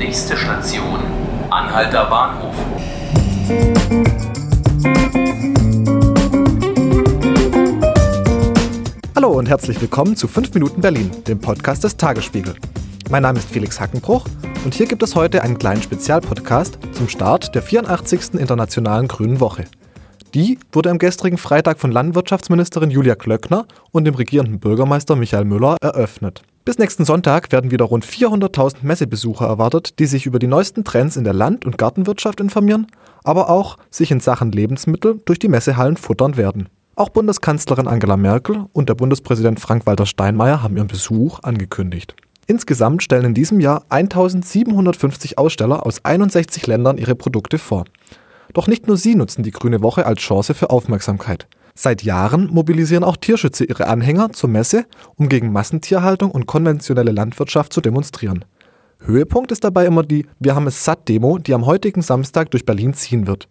Nächste Station, Anhalter Bahnhof. Hallo und herzlich willkommen zu 5 Minuten Berlin, dem Podcast des Tagesspiegel. Mein Name ist Felix Hackenbruch und hier gibt es heute einen kleinen Spezialpodcast zum Start der 84. Internationalen Grünen Woche. Die wurde am gestrigen Freitag von Landwirtschaftsministerin Julia Klöckner und dem regierenden Bürgermeister Michael Müller eröffnet. Bis nächsten Sonntag werden wieder rund 400.000 Messebesucher erwartet, die sich über die neuesten Trends in der Land- und Gartenwirtschaft informieren, aber auch sich in Sachen Lebensmittel durch die Messehallen futtern werden. Auch Bundeskanzlerin Angela Merkel und der Bundespräsident Frank-Walter Steinmeier haben ihren Besuch angekündigt. Insgesamt stellen in diesem Jahr 1750 Aussteller aus 61 Ländern ihre Produkte vor. Doch nicht nur sie nutzen die Grüne Woche als Chance für Aufmerksamkeit. Seit Jahren mobilisieren auch Tierschützer ihre Anhänger zur Messe, um gegen Massentierhaltung und konventionelle Landwirtschaft zu demonstrieren. Höhepunkt ist dabei immer die Wir haben es satt Demo, die am heutigen Samstag durch Berlin ziehen wird.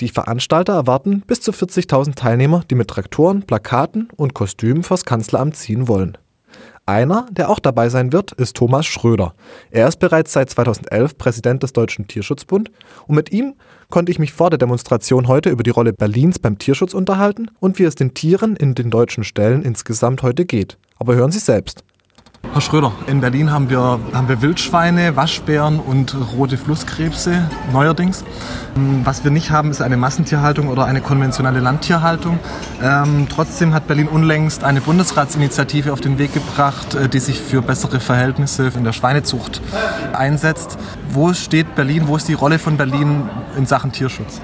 Die Veranstalter erwarten bis zu 40.000 Teilnehmer, die mit Traktoren, Plakaten und Kostümen vors Kanzleramt ziehen wollen. Einer, der auch dabei sein wird, ist Thomas Schröder. Er ist bereits seit 2011 Präsident des Deutschen Tierschutzbund und mit ihm konnte ich mich vor der Demonstration heute über die Rolle Berlins beim Tierschutz unterhalten und wie es den Tieren in den deutschen Stellen insgesamt heute geht. Aber hören Sie selbst. Herr Schröder, in Berlin haben wir, haben wir Wildschweine, Waschbären und rote Flusskrebse neuerdings. Was wir nicht haben, ist eine Massentierhaltung oder eine konventionelle Landtierhaltung. Ähm, trotzdem hat Berlin unlängst eine Bundesratsinitiative auf den Weg gebracht, äh, die sich für bessere Verhältnisse in der Schweinezucht einsetzt. Wo steht Berlin, wo ist die Rolle von Berlin in Sachen Tierschutz?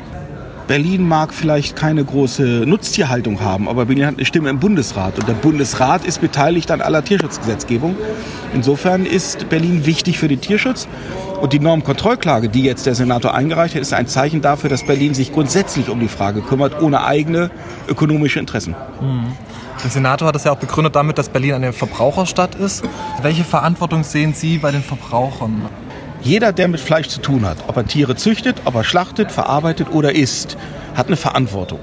Berlin mag vielleicht keine große Nutztierhaltung haben, aber Berlin hat eine Stimme im Bundesrat und der Bundesrat ist beteiligt an aller Tierschutzgesetzgebung. Insofern ist Berlin wichtig für den Tierschutz und die Normkontrollklage, die jetzt der Senator eingereicht hat, ist ein Zeichen dafür, dass Berlin sich grundsätzlich um die Frage kümmert, ohne eigene ökonomische Interessen. Mhm. Der Senator hat es ja auch begründet damit, dass Berlin eine Verbraucherstadt ist. Welche Verantwortung sehen Sie bei den Verbrauchern? Jeder, der mit Fleisch zu tun hat, ob er Tiere züchtet, ob er schlachtet, verarbeitet oder isst, hat eine Verantwortung.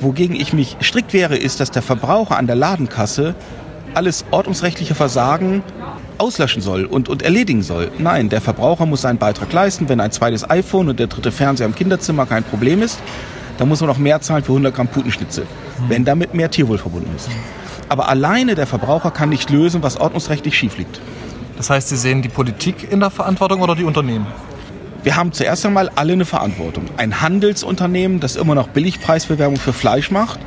Wogegen ich mich strikt wehre, ist, dass der Verbraucher an der Ladenkasse alles ordnungsrechtliche Versagen auslöschen soll und, und erledigen soll. Nein, der Verbraucher muss seinen Beitrag leisten. Wenn ein zweites iPhone und der dritte Fernseher im Kinderzimmer kein Problem ist, dann muss man noch mehr zahlen für 100 Gramm Putenschnitzel, mhm. wenn damit mehr Tierwohl verbunden ist. Aber alleine der Verbraucher kann nicht lösen, was ordnungsrechtlich schief liegt. Das heißt, Sie sehen die Politik in der Verantwortung oder die Unternehmen? Wir haben zuerst einmal alle eine Verantwortung. Ein Handelsunternehmen, das immer noch Billigpreisbewerbung für Fleisch macht,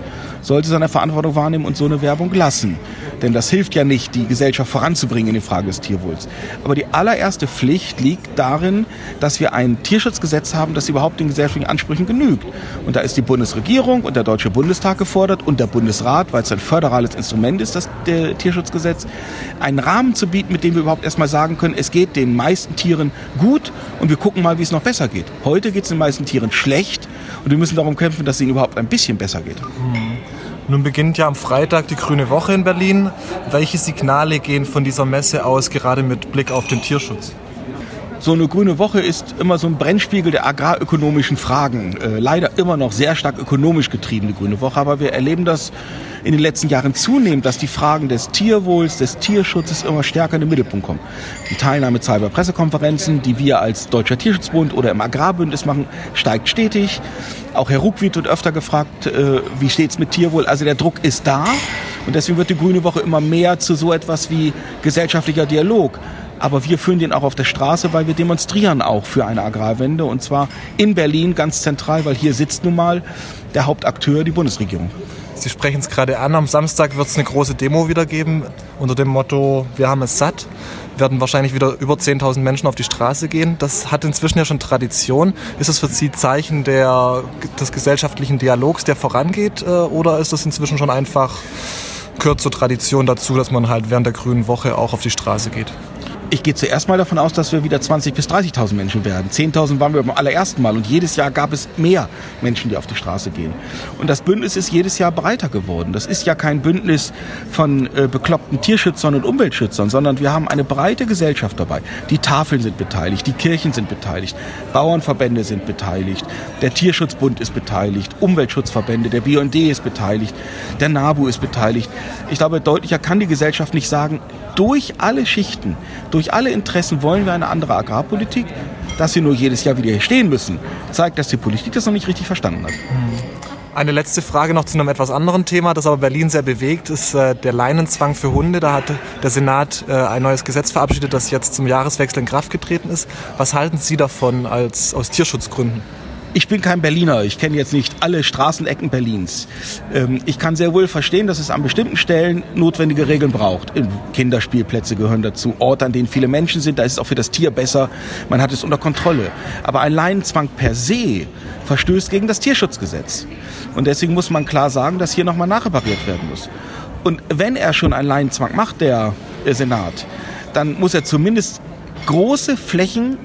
sollte seine Verantwortung wahrnehmen und so eine Werbung lassen. Denn das hilft ja nicht, die Gesellschaft voranzubringen in die Frage des Tierwohls. Aber die allererste Pflicht liegt darin, dass wir ein Tierschutzgesetz haben, das überhaupt den gesellschaftlichen Ansprüchen genügt. Und da ist die Bundesregierung und der Deutsche Bundestag gefordert und der Bundesrat, weil es ein föderales Instrument ist, das Tierschutzgesetz, einen Rahmen zu bieten, mit dem wir überhaupt erstmal sagen können, es geht den meisten Tieren gut und wir gucken mal, wie es noch besser geht. Heute geht es den meisten Tieren schlecht und wir müssen darum kämpfen, dass es ihnen überhaupt ein bisschen besser geht. Nun beginnt ja am Freitag die Grüne Woche in Berlin. Welche Signale gehen von dieser Messe aus, gerade mit Blick auf den Tierschutz? So eine grüne Woche ist immer so ein Brennspiegel der agrarökonomischen Fragen. Äh, leider immer noch sehr stark ökonomisch getriebene grüne Woche, aber wir erleben das in den letzten Jahren zunehmend, dass die Fragen des Tierwohls, des Tierschutzes immer stärker in den Mittelpunkt kommen. Die Teilnahmezahl bei Pressekonferenzen, die wir als Deutscher Tierschutzbund oder im Agrarbündnis machen, steigt stetig. Auch Herr Ruckwied wird öfter gefragt, äh, wie steht's mit Tierwohl? Also der Druck ist da und deswegen wird die Grüne Woche immer mehr zu so etwas wie gesellschaftlicher Dialog. Aber wir führen den auch auf der Straße, weil wir demonstrieren auch für eine Agrarwende und zwar in Berlin ganz zentral, weil hier sitzt nun mal der Hauptakteur, die Bundesregierung. Sie sprechen es gerade an, am Samstag wird es eine große Demo wieder geben unter dem Motto, wir haben es satt. Werden wahrscheinlich wieder über 10.000 Menschen auf die Straße gehen. Das hat inzwischen ja schon Tradition. Ist es für Sie Zeichen der, des gesellschaftlichen Dialogs, der vorangeht? Äh, oder ist das inzwischen schon einfach, gehört zur Tradition dazu, dass man halt während der Grünen Woche auch auf die Straße geht? Ich gehe zuerst mal davon aus, dass wir wieder 20.000 bis 30.000 Menschen werden. 10.000 waren wir beim allerersten Mal und jedes Jahr gab es mehr Menschen, die auf die Straße gehen. Und das Bündnis ist jedes Jahr breiter geworden. Das ist ja kein Bündnis von äh, bekloppten Tierschützern und Umweltschützern, sondern wir haben eine breite Gesellschaft dabei. Die Tafeln sind beteiligt, die Kirchen sind beteiligt, Bauernverbände sind beteiligt, der Tierschutzbund ist beteiligt, Umweltschutzverbände, der BND ist beteiligt, der NABU ist beteiligt. Ich glaube, deutlicher kann die Gesellschaft nicht sagen, durch alle Schichten, durch alle Interessen wollen wir eine andere Agrarpolitik. Dass wir nur jedes Jahr wieder hier stehen müssen, zeigt, dass die Politik das noch nicht richtig verstanden hat. Eine letzte Frage noch zu einem etwas anderen Thema, das aber Berlin sehr bewegt, ist äh, der Leinenzwang für Hunde. Da hat der Senat äh, ein neues Gesetz verabschiedet, das jetzt zum Jahreswechsel in Kraft getreten ist. Was halten Sie davon als aus Tierschutzgründen? Ich bin kein Berliner, ich kenne jetzt nicht alle Straßenecken Berlins. Ähm, ich kann sehr wohl verstehen, dass es an bestimmten Stellen notwendige Regeln braucht. Kinderspielplätze gehören dazu, Orte, an denen viele Menschen sind, da ist es auch für das Tier besser, man hat es unter Kontrolle. Aber ein Leinenzwang per se verstößt gegen das Tierschutzgesetz. Und deswegen muss man klar sagen, dass hier nochmal nachrepariert werden muss. Und wenn er schon einen Leinenzwang macht, der Senat, dann muss er zumindest große Flächen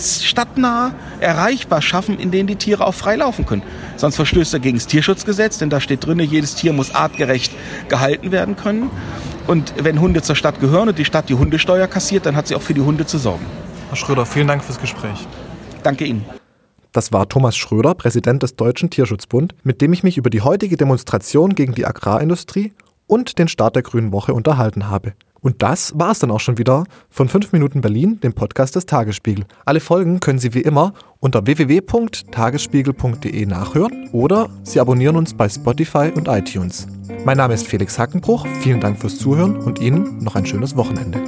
stadtnah erreichbar schaffen, in denen die Tiere auch frei laufen können. Sonst verstößt er gegen das Tierschutzgesetz, denn da steht drin, jedes Tier muss artgerecht gehalten werden können. Und wenn Hunde zur Stadt gehören und die Stadt die Hundesteuer kassiert, dann hat sie auch für die Hunde zu sorgen. Herr Schröder, vielen Dank fürs Gespräch. Danke Ihnen. Das war Thomas Schröder, Präsident des Deutschen Tierschutzbund, mit dem ich mich über die heutige Demonstration gegen die Agrarindustrie und den Start der Grünen Woche unterhalten habe. Und das war es dann auch schon wieder von 5 Minuten Berlin, dem Podcast des Tagesspiegel. Alle Folgen können Sie wie immer unter www.tagesspiegel.de nachhören oder Sie abonnieren uns bei Spotify und iTunes. Mein Name ist Felix Hackenbruch, vielen Dank fürs Zuhören und Ihnen noch ein schönes Wochenende.